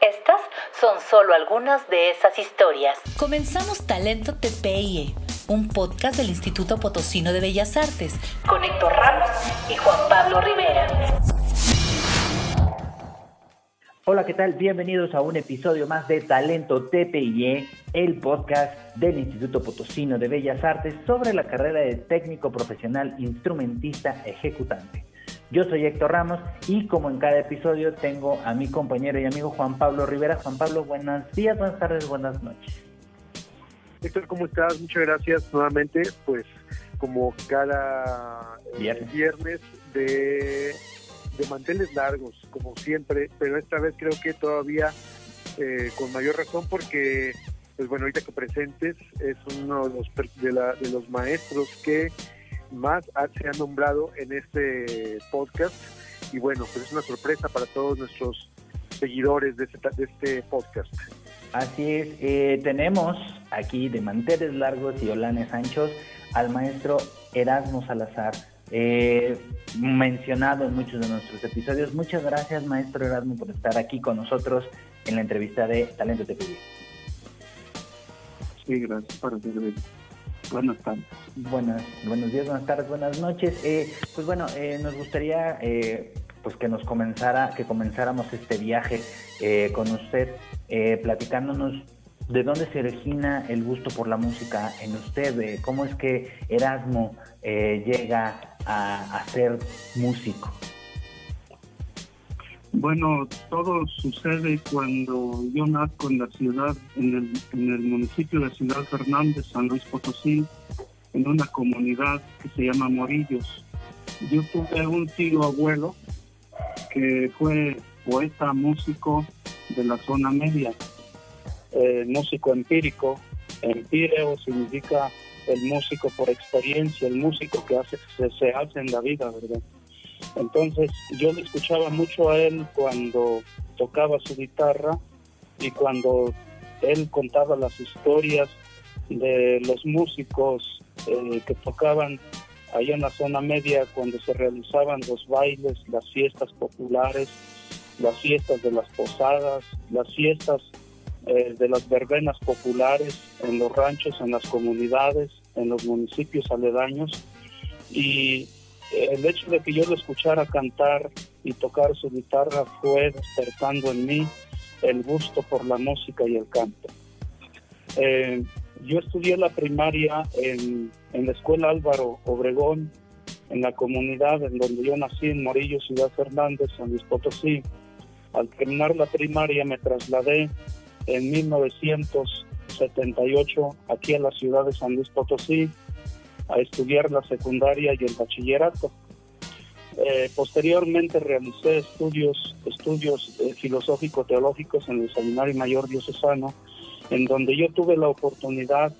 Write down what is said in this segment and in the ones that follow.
Estas son solo algunas de esas historias. Comenzamos Talento TPIE, un podcast del Instituto Potosino de Bellas Artes, con Héctor Ramos y Juan Pablo Rivera. Hola, ¿qué tal? Bienvenidos a un episodio más de Talento TPIE, el podcast del Instituto Potosino de Bellas Artes sobre la carrera de técnico profesional instrumentista ejecutante. Yo soy Héctor Ramos y como en cada episodio tengo a mi compañero y amigo Juan Pablo Rivera. Juan Pablo, buenos días, buenas tardes, buenas noches. Héctor, ¿cómo estás? Muchas gracias nuevamente. Pues como cada eh, viernes de de manteles largos, como siempre, pero esta vez creo que todavía eh, con mayor razón porque, pues bueno, ahorita que presentes es uno de los, de, la, de los maestros que más se ha nombrado en este podcast y bueno, pues es una sorpresa para todos nuestros seguidores de este, de este podcast. Así es, eh, tenemos aquí de manteles largos y olanes anchos al maestro Erasmo Salazar eh, mencionado en muchos de nuestros episodios. Muchas gracias, maestro Erasmo, por estar aquí con nosotros en la entrevista de Talento Te Sí, gracias para Buenas tardes. Buenas, buenos días, buenas tardes, buenas noches. Eh, pues bueno, eh, nos gustaría eh, pues que nos comenzara, que comenzáramos este viaje eh, con usted, platicándonos de dónde se origina el gusto por la música en usted, cómo es que Erasmo llega a, ser músico? Bueno, todo sucede cuando yo nazco en la ciudad, en el, en el municipio de Ciudad Fernández, San Luis Potosí, en una comunidad que se llama Morillos. Yo tuve un tío abuelo que fue poeta, músico de la zona media, eh, músico empírico. Empíreo significa el músico por experiencia, el músico que hace, se, se hace en la vida, ¿verdad? Entonces yo le escuchaba mucho a él cuando tocaba su guitarra y cuando él contaba las historias de los músicos eh, que tocaban allá en la zona media cuando se realizaban los bailes, las fiestas populares, las fiestas de las posadas, las fiestas eh, de las verbenas populares en los ranchos, en las comunidades, en los municipios aledaños. Y el hecho de que yo lo escuchara cantar y tocar su guitarra fue despertando en mí el gusto por la música y el canto. Eh, yo estudié la primaria en, en, la escuela Álvaro Obregón, en la comunidad en donde yo nací, en Morillo, Ciudad Fernández, San Luis Potosí. Al terminar la primaria me trasladé en 1978 aquí en la ciudad de San Luis Potosí a estudiar la secundaria y el bachillerato. Eh, posteriormente realicé estudios, estudios eh, filosófico-teológicos en el Seminario Mayor Diocesano, en donde yo tuve la oportunidad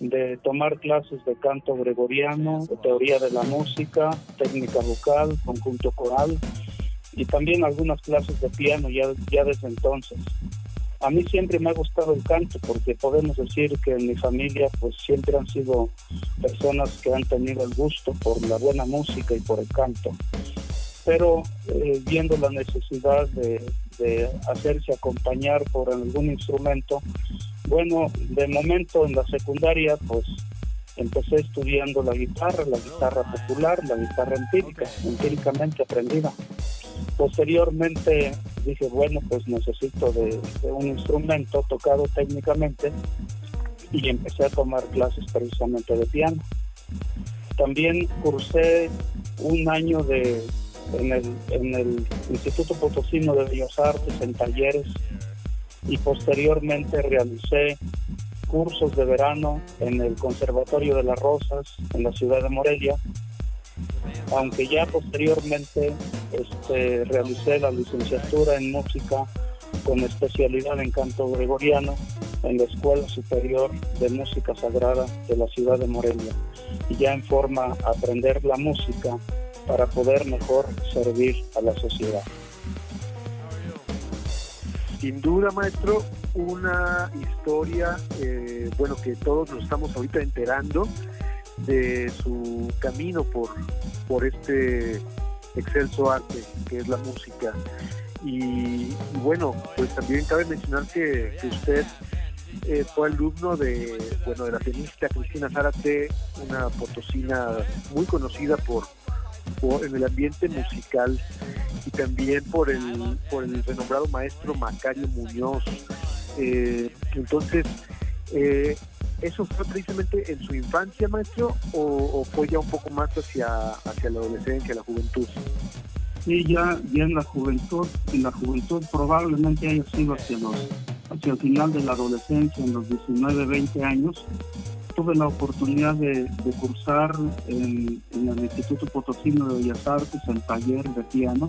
de tomar clases de canto gregoriano, de teoría de la música, técnica vocal, conjunto coral y también algunas clases de piano ya, ya desde entonces. A mí siempre me ha gustado el canto porque podemos decir que en mi familia pues siempre han sido personas que han tenido el gusto por la buena música y por el canto. Pero eh, viendo la necesidad de, hacerse acompañar por algún instrumento, bueno, de momento en la secundaria pues empecé estudiando la guitarra, la guitarra popular, la guitarra empírica, empíricamente aprendida. Posteriormente dije, bueno, pues necesito de, un instrumento tocado técnicamente y empecé a tomar clases precisamente de piano. También cursé un año de, en, el, Instituto Potosino de Bellas Artes en talleres y posteriormente realicé cursos de verano en el Conservatorio de las Rosas en la ciudad de Morelia aunque ya posteriormente este, realicé la licenciatura en música con especialidad en canto gregoriano en la Escuela Superior de Música Sagrada de la ciudad de Morelia y ya en forma aprender la música para poder mejor servir a la sociedad. Sin duda, maestro, una historia, eh, bueno, que todos nos estamos ahorita enterando de su camino por, por este excelso arte que es la música. Y, bueno, pues también cabe mencionar que, usted eh, fue alumno de, bueno, de la pianista Cristina Zárate, una potosina muy conocida por, en el ambiente musical y también por el, por el renombrado maestro Macario Muñoz. Eh, entonces, eh, ¿eso fue precisamente en su infancia, maestro, o, fue ya un poco más hacia, hacia la adolescencia, la juventud? Sí, ya, ya en la juventud, en la juventud probablemente haya sido hacia los hacia el final de la adolescencia, en los 19, 20 años, tuve la oportunidad de, cursar en, el Instituto Potosino de Bellas Artes, el taller de piano,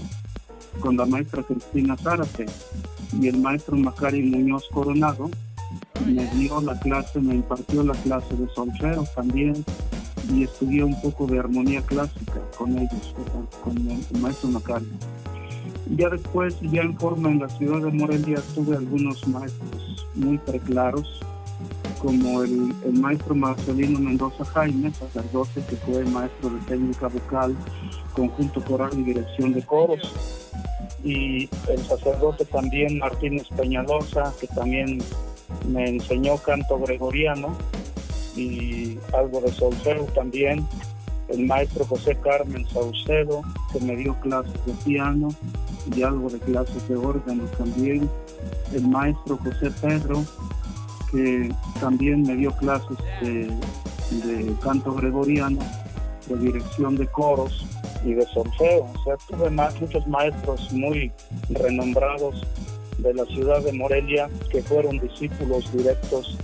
con la maestra Cristina Zárate y el maestro Macari Muñoz Coronado. Me dio la clase, me impartió la clase de solfeo también y estudié un poco de armonía clásica con ellos, con el maestro Macari. Ya después, ya en forma en la ciudad de Morelia, tuve algunos maestros muy preclaros, como el, maestro Marcelino Mendoza Jaime, sacerdote que fue maestro de técnica vocal, conjunto coral y dirección de coros, y el sacerdote también Martínez Peñalosa, que también me enseñó canto gregoriano y algo de solfeo también, el maestro José Carmen Saucedo, que me dio clases de piano y algo de clases de órgano también, el maestro José Pedro, que también me dio clases de, canto gregoriano, de dirección de coros y de solfeo. O sea, tuve muchos maestros muy renombrados de la ciudad de Morelia que fueron discípulos directos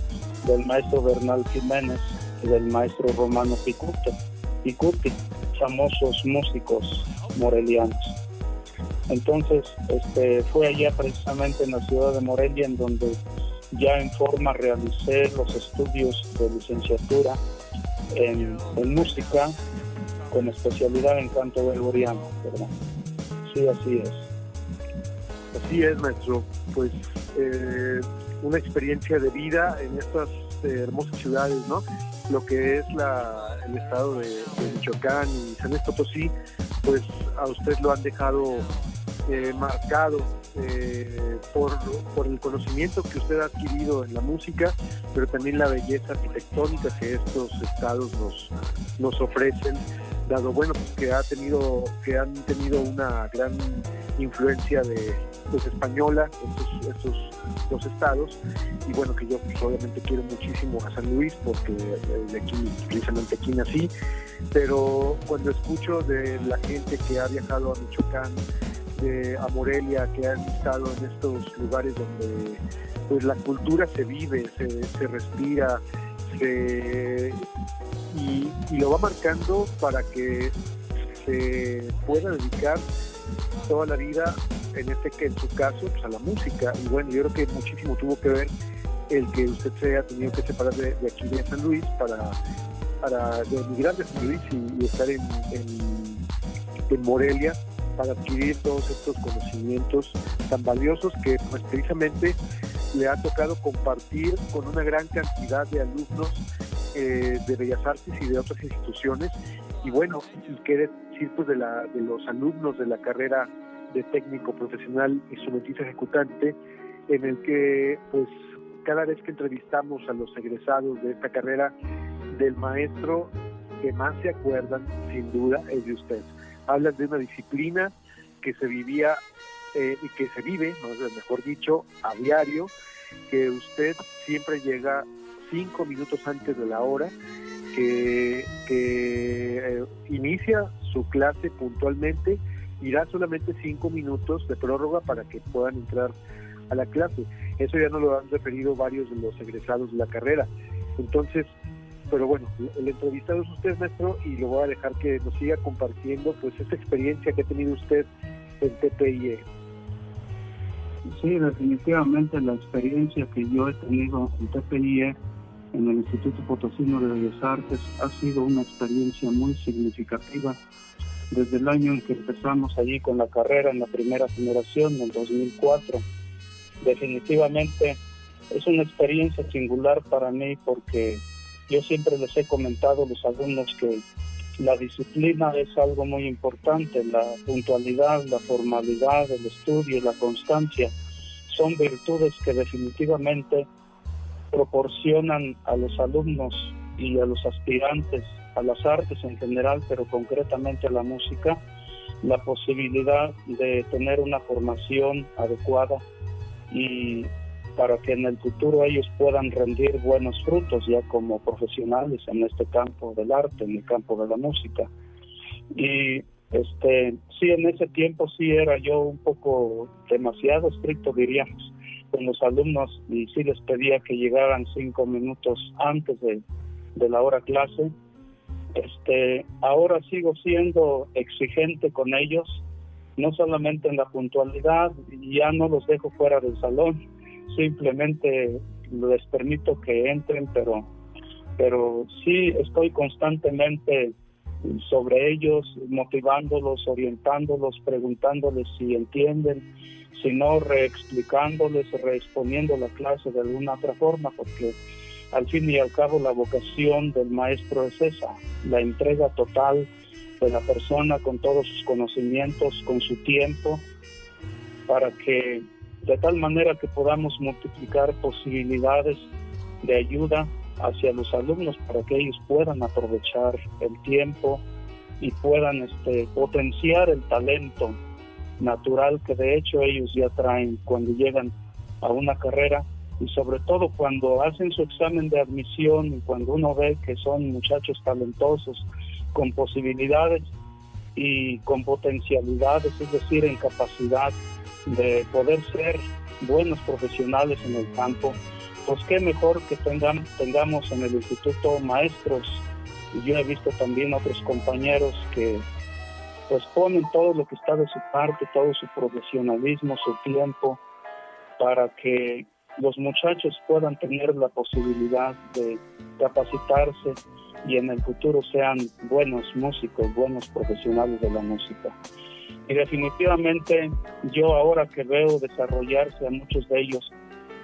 del maestro Bernal Jiménez y del maestro Romano Picuto, Picuti, famosos músicos morelianos. Entonces, este, fue allá precisamente en la ciudad de Morelia en donde ya en forma realicé los estudios de licenciatura en, música con especialidad en canto gregoriano, ¿verdad? Sí, así es. Así es, maestro. Pues eh, una experiencia de vida en estas eh, hermosas ciudades, ¿no? Lo que es la, el estado de, Michoacán y San Luis Potosí, pues a usted lo han dejado eh, marcado eh, por, el conocimiento que usted ha adquirido en la música, pero también la belleza arquitectónica que estos estados nos ofrecen, dado bueno pues que ha tenido, que han tenido una gran influencia de pues española estos, estos dos estados. Y bueno que yo pues, obviamente quiero muchísimo a San Luis porque de aquí precisamente aquí nací. Pero cuando escucho de la gente que ha viajado a Michoacán a Morelia, que han estado en estos lugares donde pues la cultura se vive, se, respira, y, lo va marcando para que se pueda dedicar toda la vida, en este que en su caso, pues a la música. Y bueno, yo creo que muchísimo tuvo que ver el que usted se haya tenido que separar de, aquí de San Luis para, para emigrar de San Luis y, estar en, en Morelia para adquirir todos estos conocimientos tan valiosos que pues precisamente le ha tocado compartir con una gran cantidad de alumnos eh, de Bellas Artes y de otras instituciones. Y bueno, y qué decir pues de, la, de los alumnos de la carrera de técnico profesional instrumentista ejecutante, en el que pues cada vez que entrevistamos a los egresados de esta carrera, del maestro que más se acuerdan, sin duda, es de usted hablan de una disciplina que se vivía eh, y que se vive, mejor dicho, a diario, que usted siempre llega cinco minutos antes de la hora, que, eh, inicia su clase puntualmente y da solamente cinco minutos de prórroga para que puedan entrar a la clase. Eso ya nos lo han referido varios de los egresados de la carrera. Entonces, pero bueno, el entrevistado es usted, maestro, y lo voy a dejar que nos siga compartiendo pues esa experiencia que ha tenido usted en TPIE. Sí, definitivamente la experiencia que yo he tenido en TPIE, en el Instituto Potosino de Bellas Artes, ha sido una experiencia muy significativa. Desde el año en que empezamos allí con la carrera en la primera generación, en el 2004, definitivamente es una experiencia singular para mí porque yo siempre les he comentado a los alumnos que la disciplina es algo muy importante, la puntualidad, la formalidad, el estudio la constancia son virtudes que definitivamente proporcionan a los alumnos y a los aspirantes a las artes en general, pero concretamente a la música, la posibilidad de tener una formación adecuada y para que en el futuro ellos puedan rendir buenos frutos ya como profesionales en este campo del arte, en el campo de la música. Y este sí en ese tiempo sí era yo un poco demasiado estricto diríamos. Con los alumnos y sí les pedía que llegaran cinco minutos antes de, de la hora clase. Este ahora sigo siendo exigente con ellos no solamente en la puntualidad ya no los dejo fuera del salón simplemente les permito que entren, pero, pero sí estoy constantemente sobre ellos, motivándolos, orientándolos, preguntándoles si entienden, si no, reexplicándoles, reexponiendo la clase de alguna otra forma, porque al fin y al cabo la vocación del maestro es esa, la entrega total de la persona con todos sus conocimientos, con su tiempo, para que de tal manera que podamos multiplicar posibilidades de ayuda hacia los alumnos para que ellos puedan aprovechar el tiempo y puedan este, potenciar el talento natural que de hecho ellos ya traen cuando llegan a una carrera y sobre todo cuando hacen su examen de admisión y cuando uno ve que son muchachos talentosos con posibilidades y con potencialidades, es decir, en capacidad de poder ser buenos profesionales en el campo, pues qué mejor que tengan, tengamos en el instituto maestros. Y yo he visto también otros compañeros que pues ponen todo lo que está de su parte, todo su profesionalismo, su tiempo, para que los muchachos puedan tener la posibilidad de capacitarse y en el futuro sean buenos músicos, buenos profesionales de la música. Y definitivamente yo ahora que veo desarrollarse a muchos de ellos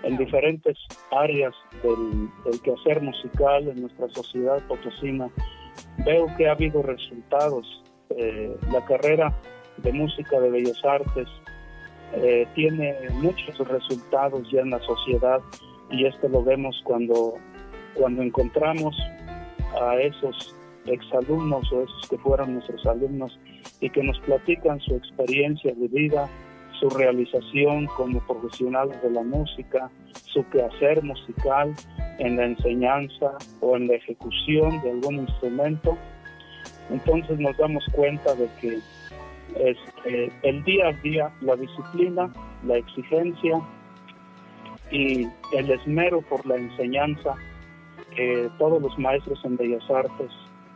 en diferentes áreas del, quehacer musical en nuestra sociedad potosina, veo que ha habido resultados. Eh, la carrera de música de bellas artes eh, tiene muchos resultados ya en la sociedad y esto lo vemos cuando, cuando encontramos a esos exalumnos o esos que fueron nuestros alumnos y que nos platican su experiencia de vida, su realización como profesionales de la música, su quehacer musical en la enseñanza o en la ejecución de algún instrumento. Entonces nos damos cuenta de que este, el día a día, la disciplina, la exigencia y el esmero por la enseñanza que todos los maestros en Bellas Artes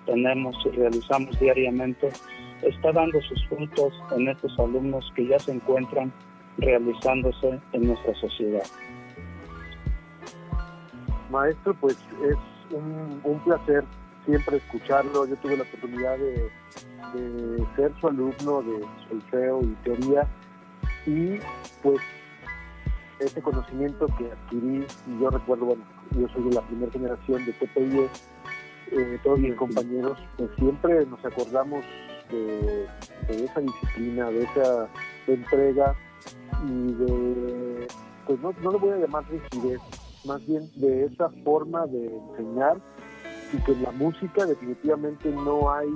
tenemos y realizamos diariamente está dando sus frutos en estos alumnos que ya se encuentran realizándose en nuestra sociedad. Maestro, pues es un, placer siempre escucharlo. Yo tuve la oportunidad de, ser su alumno de solfeo y teoría y pues ese conocimiento que adquirí, y yo recuerdo, bueno, yo soy de la primera generación de TPIE, eh, todos mis compañeros, pues siempre nos acordamos de, esa disciplina, de esa entrega y de, pues no, no lo voy a llamar rigidez, más bien de esa forma de enseñar y que en la música definitivamente no hay,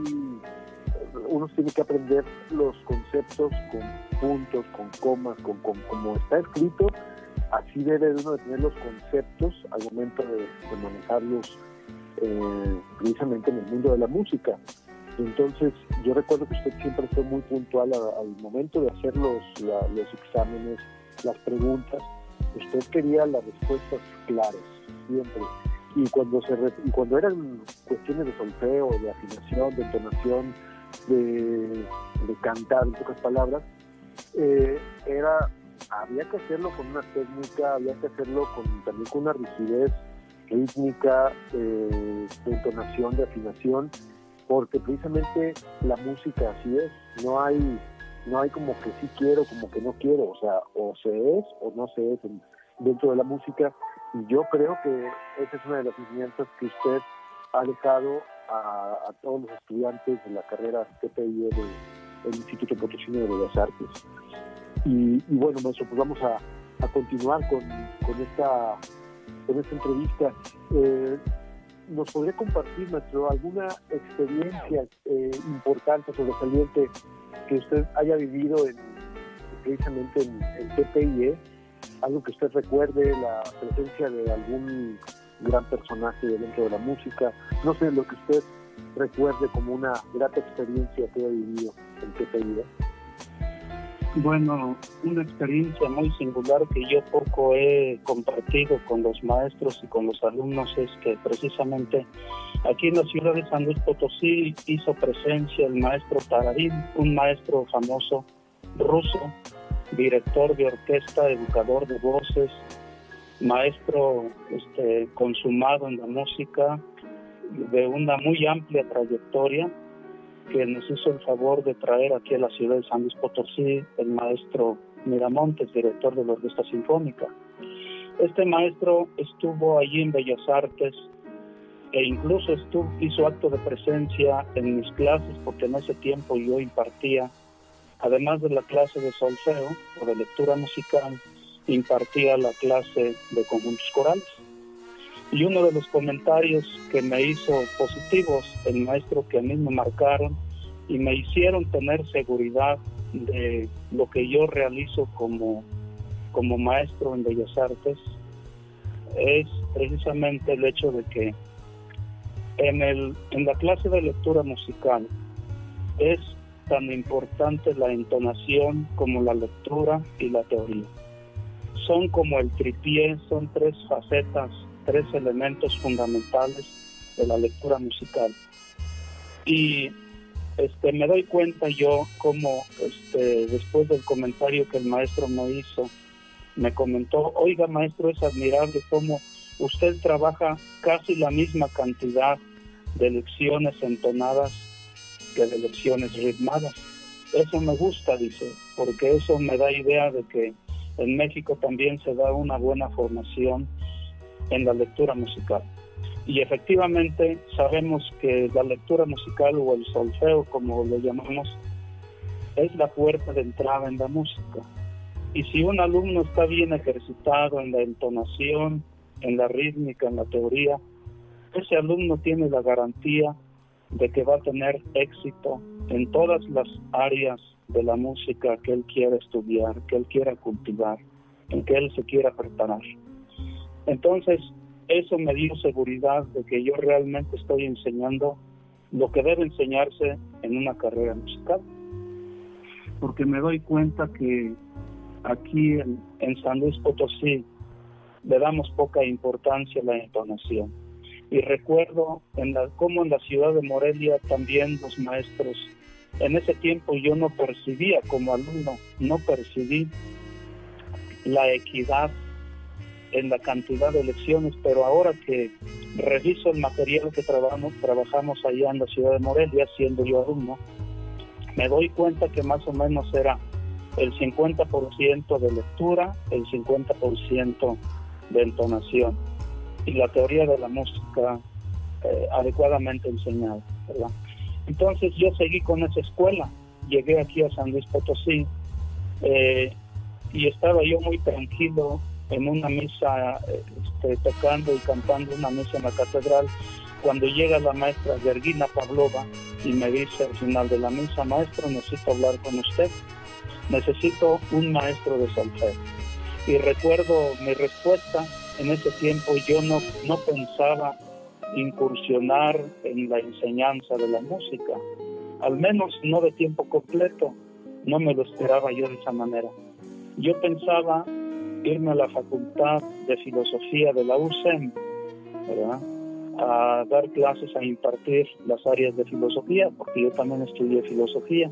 uno tiene que aprender los conceptos con puntos, con comas, con, como está escrito, así debe uno de tener los conceptos al momento de, de manejarlos eh, precisamente en el mundo de la música. Entonces, yo recuerdo que usted siempre fue muy puntual al momento de hacer los, los exámenes, las preguntas. Usted quería las respuestas claras, siempre. Y cuando, se y cuando eran cuestiones de solfeo, de afinación, de entonación, de, cantar, en pocas palabras, eh, era había que hacerlo con una técnica, había que hacerlo con, también con una rigidez rítmica, eh, de entonación, de afinación, porque precisamente la música así es, no hay, no hay como que sí quiero, como que no quiero, o sea, o se es o no se es dentro de la música, y yo creo que esa es una de las enseñanzas que usted ha dejado a, todos los estudiantes de la carrera TPI del Instituto Potosino de Bellas Artes. Y, bueno, maestro, pues vamos a, continuar con, esta, con esta entrevista. Eh, ¿Nos podría compartir, maestro, alguna experiencia eh, importante, sobresaliente que usted haya vivido en, precisamente en, en TPIE? Algo que usted recuerde, la presencia de algún gran personaje dentro de la música. No sé, lo que usted recuerde como una grata experiencia que haya vivido en TPIE. Bueno, una experiencia muy singular que yo poco he compartido con los maestros y con los alumnos es que precisamente aquí en la ciudad de San Luis Potosí hizo presencia el maestro Tararín, un maestro famoso ruso, director de orquesta, educador de voces, maestro este, consumado en la música, de una muy amplia trayectoria que nos hizo el favor de traer aquí a la ciudad de San Luis Potosí el maestro Miramontes, director de la Orquesta Sinfónica. Este maestro estuvo allí en Bellas Artes e incluso hizo acto de presencia en mis clases porque en ese tiempo yo impartía, además de la clase de solfeo o de lectura musical, impartía la clase de conjuntos corales. Y uno de los comentarios que me hizo positivos, el maestro que a mí me marcaron y me hicieron tener seguridad de lo que yo realizo como, como maestro en Bellas Artes, es precisamente el hecho de que en, el, en la clase de lectura musical es tan importante la entonación como la lectura y la teoría. Son como el tripié, son tres facetas tres elementos fundamentales de la lectura musical. Y este, me doy cuenta yo como este, después del comentario que el maestro me hizo, me comentó, oiga maestro, es admirable cómo usted trabaja casi la misma cantidad de lecciones entonadas que de lecciones ritmadas. Eso me gusta, dice, porque eso me da idea de que en México también se da una buena formación en la lectura musical. Y efectivamente sabemos que la lectura musical o el solfeo, como lo llamamos, es la puerta de entrada en la música. Y si un alumno está bien ejercitado en la entonación, en la rítmica, en la teoría, ese alumno tiene la garantía de que va a tener éxito en todas las áreas de la música que él quiera estudiar, que él quiera cultivar, en que él se quiera preparar. Entonces, eso me dio seguridad de que yo realmente estoy enseñando lo que debe enseñarse en una carrera musical. Porque me doy cuenta que aquí en, San Luis Potosí le damos poca importancia a la entonación. Y recuerdo en la, cómo en la ciudad de Morelia también los maestros, en ese tiempo yo no percibía como alumno, no percibí la equidad en la cantidad de lecciones, pero ahora que reviso el material que trabajamos, trabajamos allá en la ciudad de Morelia, siendo yo alumno, me doy cuenta que más o menos era el 50% de lectura, el 50% de entonación y la teoría de la música eh, adecuadamente enseñada. Entonces yo seguí con esa escuela, llegué aquí a San Luis Potosí eh, y estaba yo muy tranquilo en una misa, este, tocando y cantando una misa en la catedral, cuando llega la maestra Gergina Pavlova y me dice al final de la misa, maestro, necesito hablar con usted, necesito un maestro de solfeo. Y recuerdo mi respuesta, en ese tiempo yo no, no pensaba incursionar en la enseñanza de la música, al menos no de tiempo completo, no me lo esperaba yo de esa manera. Yo pensaba irme a la Facultad de Filosofía de la UCEM, a dar clases, a impartir las áreas de filosofía, porque yo también estudié filosofía,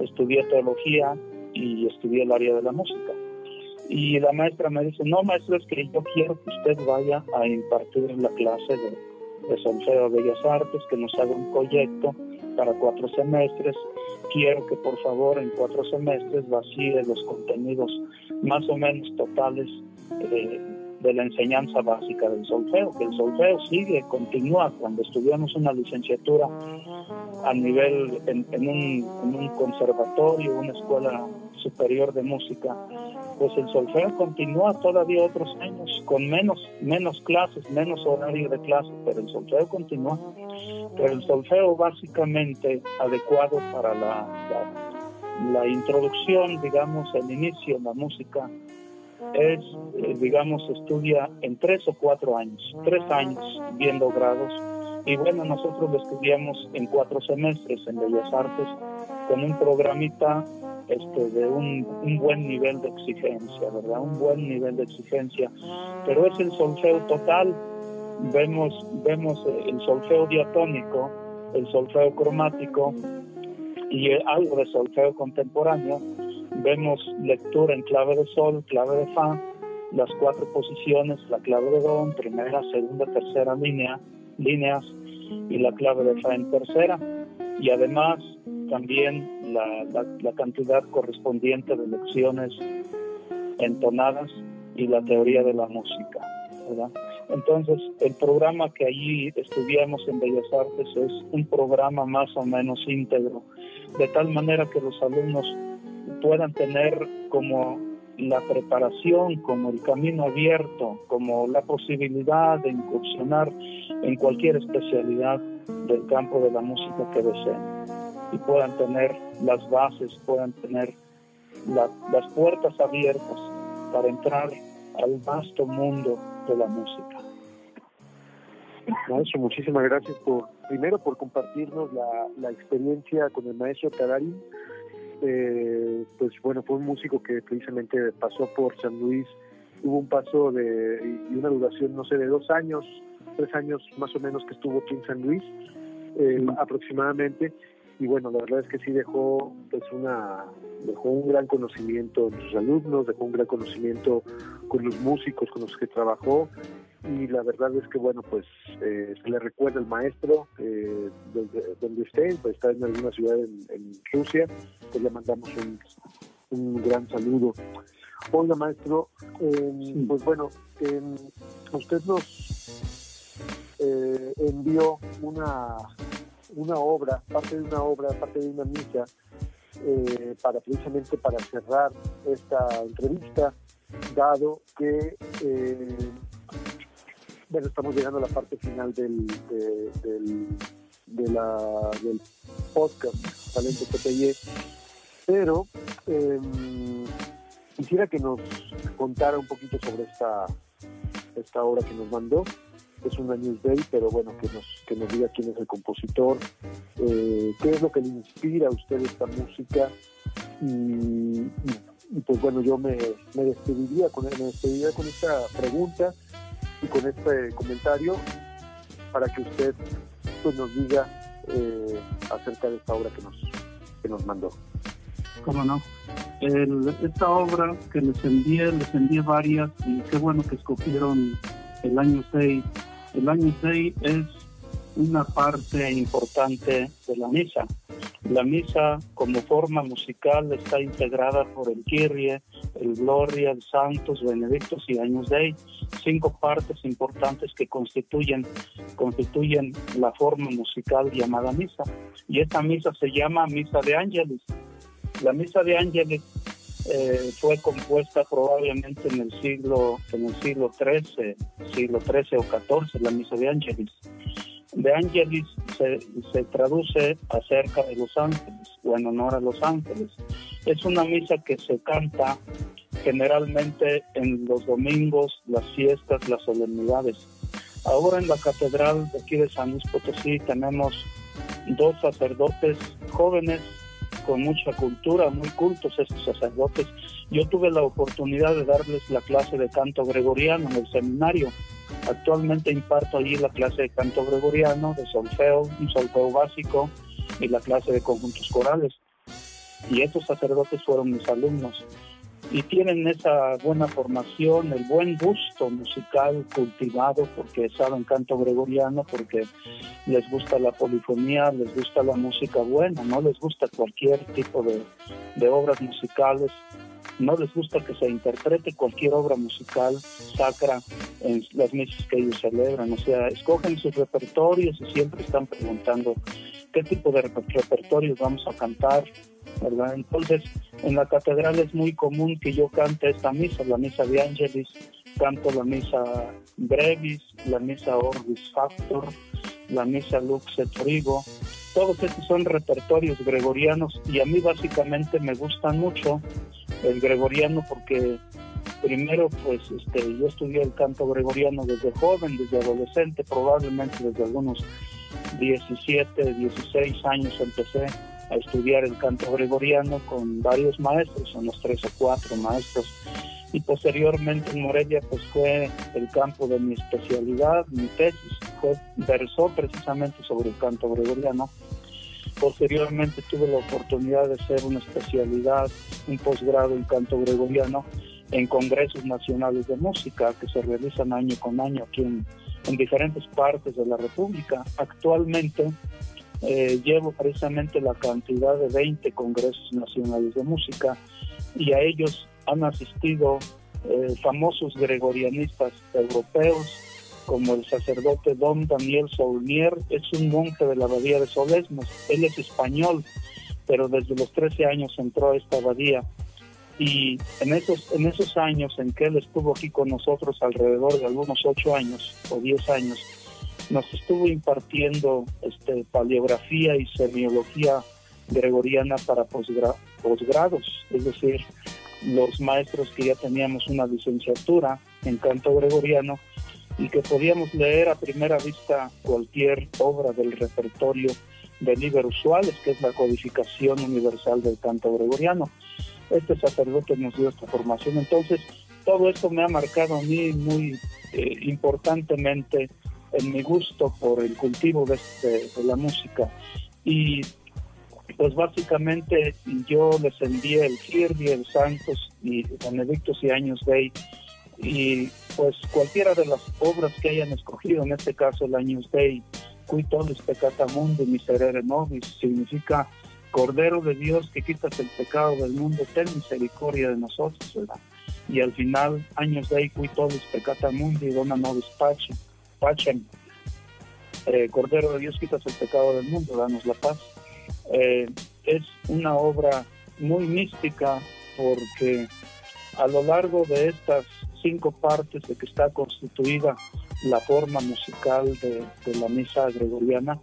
estudié teología y estudié el área de la música. Y la maestra me dice, no maestro, es que yo quiero que usted vaya a impartir la clase de, de Bellas Artes, que nos haga un proyecto para cuatro semestres. Quiero que por favor en cuatro semestres vacíe los contenidos más o menos totales eh, de la enseñanza básica del solfeo, que el solfeo sigue, continúa. Cuando estudiamos una licenciatura a nivel en, un, en un conservatorio, una escuela superior de música, pues el solfeo continúa todavía otros años, con menos, menos clases, menos horario de clases, pero el solfeo continúa. Pero el solfeo básicamente adecuado para la, la, introducción, digamos, el inicio en la música, es, eh, digamos, estudia en tres o cuatro años, tres años bien logrados. Y bueno, nosotros lo estudiamos en cuatro semestres en Bellas Artes con un programita este, de un, buen nivel de exigencia, ¿verdad? Un buen nivel de exigencia. Pero es el solfeo total. Vemos, vemos el solfeo diatónico, el solfeo cromático y algo de solfeo contemporáneo. Vemos lectura en clave de sol, clave de fa, las cuatro posiciones, la clave de do en primera, segunda, tercera línea, líneas y la clave de fa en tercera. Y además también la, la, cantidad correspondiente de lecciones entonadas y la teoría de la música. Entonces, el programa que allí estudiamos en Bellas Artes es un programa más o menos íntegro, de tal manera que los alumnos puedan tener como la preparación, como el camino abierto, como la posibilidad de incursionar en cualquier especialidad del campo de la música que deseen. Y puedan tener las bases, puedan tener las puertas abiertas para entrar al vasto mundo de la música. Maestro, muchísimas gracias por, primero por compartirnos la, la experiencia con el maestro Tadarín. Eh, pues bueno, fue un músico que precisamente pasó por San Luis, tuvo un paso de y una duración, no sé, de dos años, tres años más o menos que estuvo aquí en San Luis, eh, aproximadamente, y bueno, la verdad es que sí dejó pues una dejó un gran conocimiento en sus alumnos, dejó un gran conocimiento con los músicos con los que trabajó y la verdad es que bueno pues eh, se le recuerda al maestro eh, donde, esté, pues está en alguna ciudad en, Rusia, pues le mandamos un, gran saludo. Hola maestro, em, pues bueno, em, usted nos eh, envió una una obra, parte de una obra, parte de una misa, eh, para precisamente para cerrar esta entrevista, dado que eh, bueno estamos llegando a la parte final del, de, la, del podcast Talento PPY, pero em, quisiera que nos contara un poquito sobre esta, esta obra que nos mandó es una Day, pero bueno, que nos, que nos diga quién es el compositor, eh, qué es lo que le inspira a usted esta música y, pues bueno, yo me, me, despediría con, me despediría con esta pregunta y con este comentario para que usted pues nos diga eh, acerca de esta obra que nos, que nos mandó. ¿Cómo no? esta obra que les envié, les envié varias y qué bueno que escogieron el año 6 el año 6 es una parte importante de la misa. La misa como forma musical está integrada por el Kyrie, el Gloria, el Santos, Benedictos y Años Dei, cinco partes importantes que constituyen, constituyen la forma musical llamada misa. Y esta misa se llama Misa de Ángeles. La Misa de Ángeles eh, fue compuesta probablemente en el siglo en el siglo XIII, siglo XIII o XIV, la misa de Ángeles. De Ángeles se, se traduce acerca de los ángeles o en honor a los ángeles. Es una misa que se canta generalmente en los domingos, las fiestas, las solemnidades. Ahora en la catedral de aquí de San Luis Potosí tenemos dos sacerdotes jóvenes con mucha cultura, muy cultos estos sacerdotes. Yo tuve la oportunidad de darles la clase de canto gregoriano en el seminario. Actualmente imparto allí la clase de canto gregoriano, de solfeo, un solfeo básico y la clase de conjuntos corales. Y estos sacerdotes fueron mis alumnos. Y tienen esa buena formación, el buen gusto musical cultivado porque saben canto gregoriano, porque les gusta la polifonía, les gusta la música buena, no les gusta cualquier tipo de, de obras musicales, no les gusta que se interprete cualquier obra musical sacra en las misas que ellos celebran, o sea, escogen sus repertorios y siempre están preguntando qué tipo de repertorios vamos a cantar, ¿verdad? Entonces, en la catedral es muy común que yo cante esta misa, la misa de Angelis, canto la misa Brevis, la misa Orbis Factor, la misa Lux et Frigo. Todos estos son repertorios gregorianos y a mí básicamente me gustan mucho el gregoriano porque primero pues este yo estudié el canto gregoriano desde joven, desde adolescente, probablemente desde algunos 17, 16 años empecé a estudiar el canto gregoriano con varios maestros, unos tres o cuatro maestros, y posteriormente en Morelia pues fue el campo de mi especialidad, mi tesis, fue, versó precisamente sobre el canto gregoriano. Posteriormente tuve la oportunidad de hacer una especialidad, un posgrado en canto gregoriano en congresos nacionales de música que se realizan año con año aquí en, en diferentes partes de la República. Actualmente eh, llevo precisamente la cantidad de 20 congresos nacionales de música y a ellos han asistido eh, famosos gregorianistas europeos como el sacerdote Don Daniel Saulnier, es un monje de la abadía de Solesmos, él es español, pero desde los 13 años entró a esta abadía y en esos, en esos años en que él estuvo aquí con nosotros, alrededor de algunos 8 años o 10 años, nos estuvo impartiendo este, paleografía y semiología gregoriana para posgrados, es decir, los maestros que ya teníamos una licenciatura en canto gregoriano y que podíamos leer a primera vista cualquier obra del repertorio de Liber Usuales, que es la codificación universal del canto gregoriano. Este sacerdote nos dio esta formación. Entonces, todo esto me ha marcado a mí muy eh, importantemente en mi gusto por el cultivo de, de, la música. Y pues básicamente yo les envié el Kirby, el Santos y Benedictos y Años Dei y pues cualquiera de las obras que hayan escogido, en este caso el Años Dei, Cui tollis peccata mundi miserere nobis, significa Cordero de Dios que quitas el pecado del mundo, ten misericordia de nosotros, ¿verdad? Y al final, Años Dei, Cui tollis peccata mundi, dona nobis pacem, pacem. Eh, Cordero de Dios quitas el pecado del mundo, danos la paz. Eh, es una obra muy mística porque a lo largo de estas cinco partes de que está constituida la forma musical de, la misa gregoriana,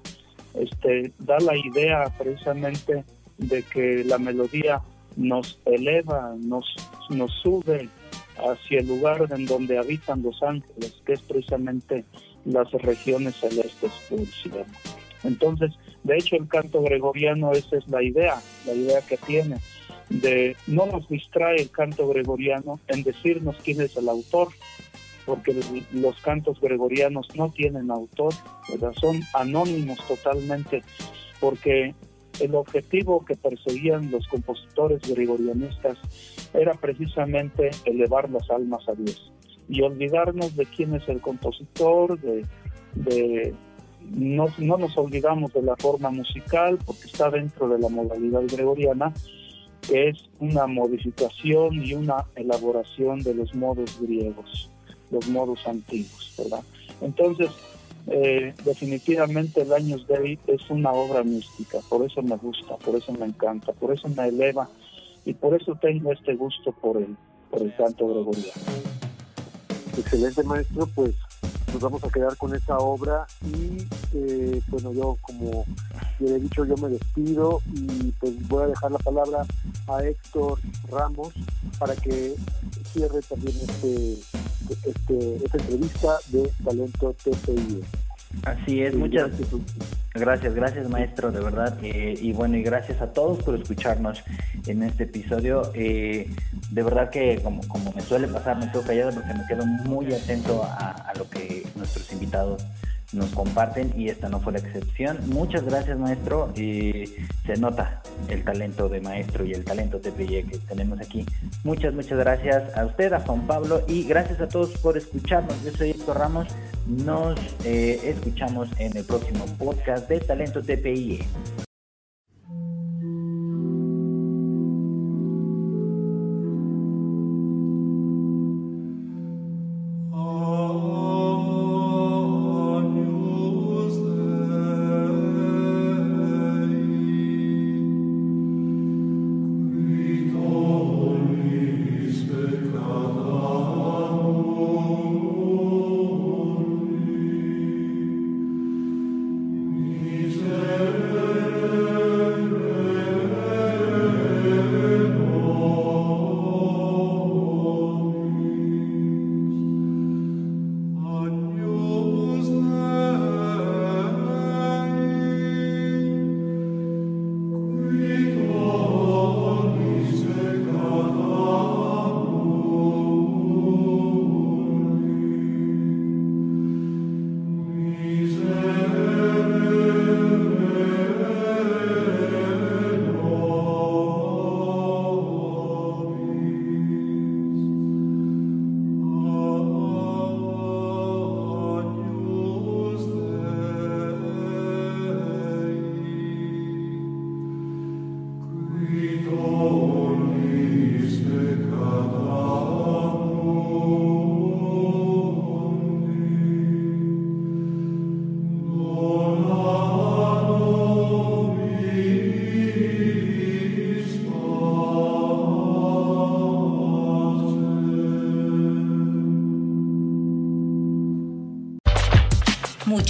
este, da la idea precisamente de que la melodía nos eleva, nos, nos sube hacia el lugar en donde habitan los ángeles, que es precisamente las regiones celestes del cielo. Entonces, de hecho, el canto gregoriano, esa es la idea, la idea que tiene, de no nos distrae el canto gregoriano en decirnos quién es el autor, porque los cantos gregorianos no tienen autor, son anónimos totalmente, porque el objetivo que perseguían los compositores gregorianistas era precisamente elevar las almas a Dios y olvidarnos de quién es el compositor, de, no, no nos olvidamos de la forma musical porque está dentro de la modalidad gregoriana, que es una modificación y una elaboración de los modos griegos, los modos antiguos, ¿verdad? Entonces, eh, definitivamente el Años Dei es una obra mística, por eso me gusta, por eso me encanta, por eso me eleva y por eso tengo este gusto por el, por el canto gregoriano. Excelente maestro, pues nos vamos a quedar con esa obra y eh, bueno yo como ya he dicho yo me despido y pues voy a dejar la palabra a Héctor Ramos para que cierre también este, este esta entrevista de talento TPI. Así es, muchas gracias, gracias maestro, de verdad. Eh, y bueno, y gracias a todos por escucharnos en este episodio. Eh, de verdad que como, como me suele pasar, me quedo callado porque me quedo muy atento a, lo que nuestros invitados nos comparten y esta no fue la excepción. Muchas gracias maestro y se nota el talento de maestro y el talento TPY que tenemos aquí. Muchas, muchas gracias a usted, a Juan Pablo y gracias a todos por escucharnos. Yo soy Héctor Ramos. Nos eh, escuchamos en el próximo podcast de Talento TPY.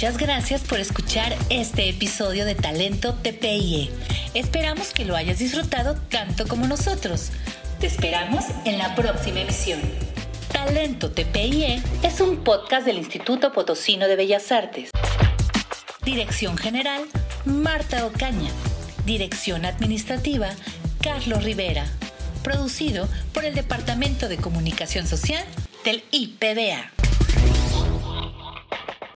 Muchas gracias por escuchar este episodio de Talento TPIE. Esperamos que lo hayas disfrutado tanto como nosotros. Te esperamos en la próxima emisión. Talento TPIE es un podcast del Instituto Potosino de Bellas Artes. Dirección General, Marta Ocaña. Dirección Administrativa, Carlos Rivera. Producido por el Departamento de Comunicación Social del IPBA.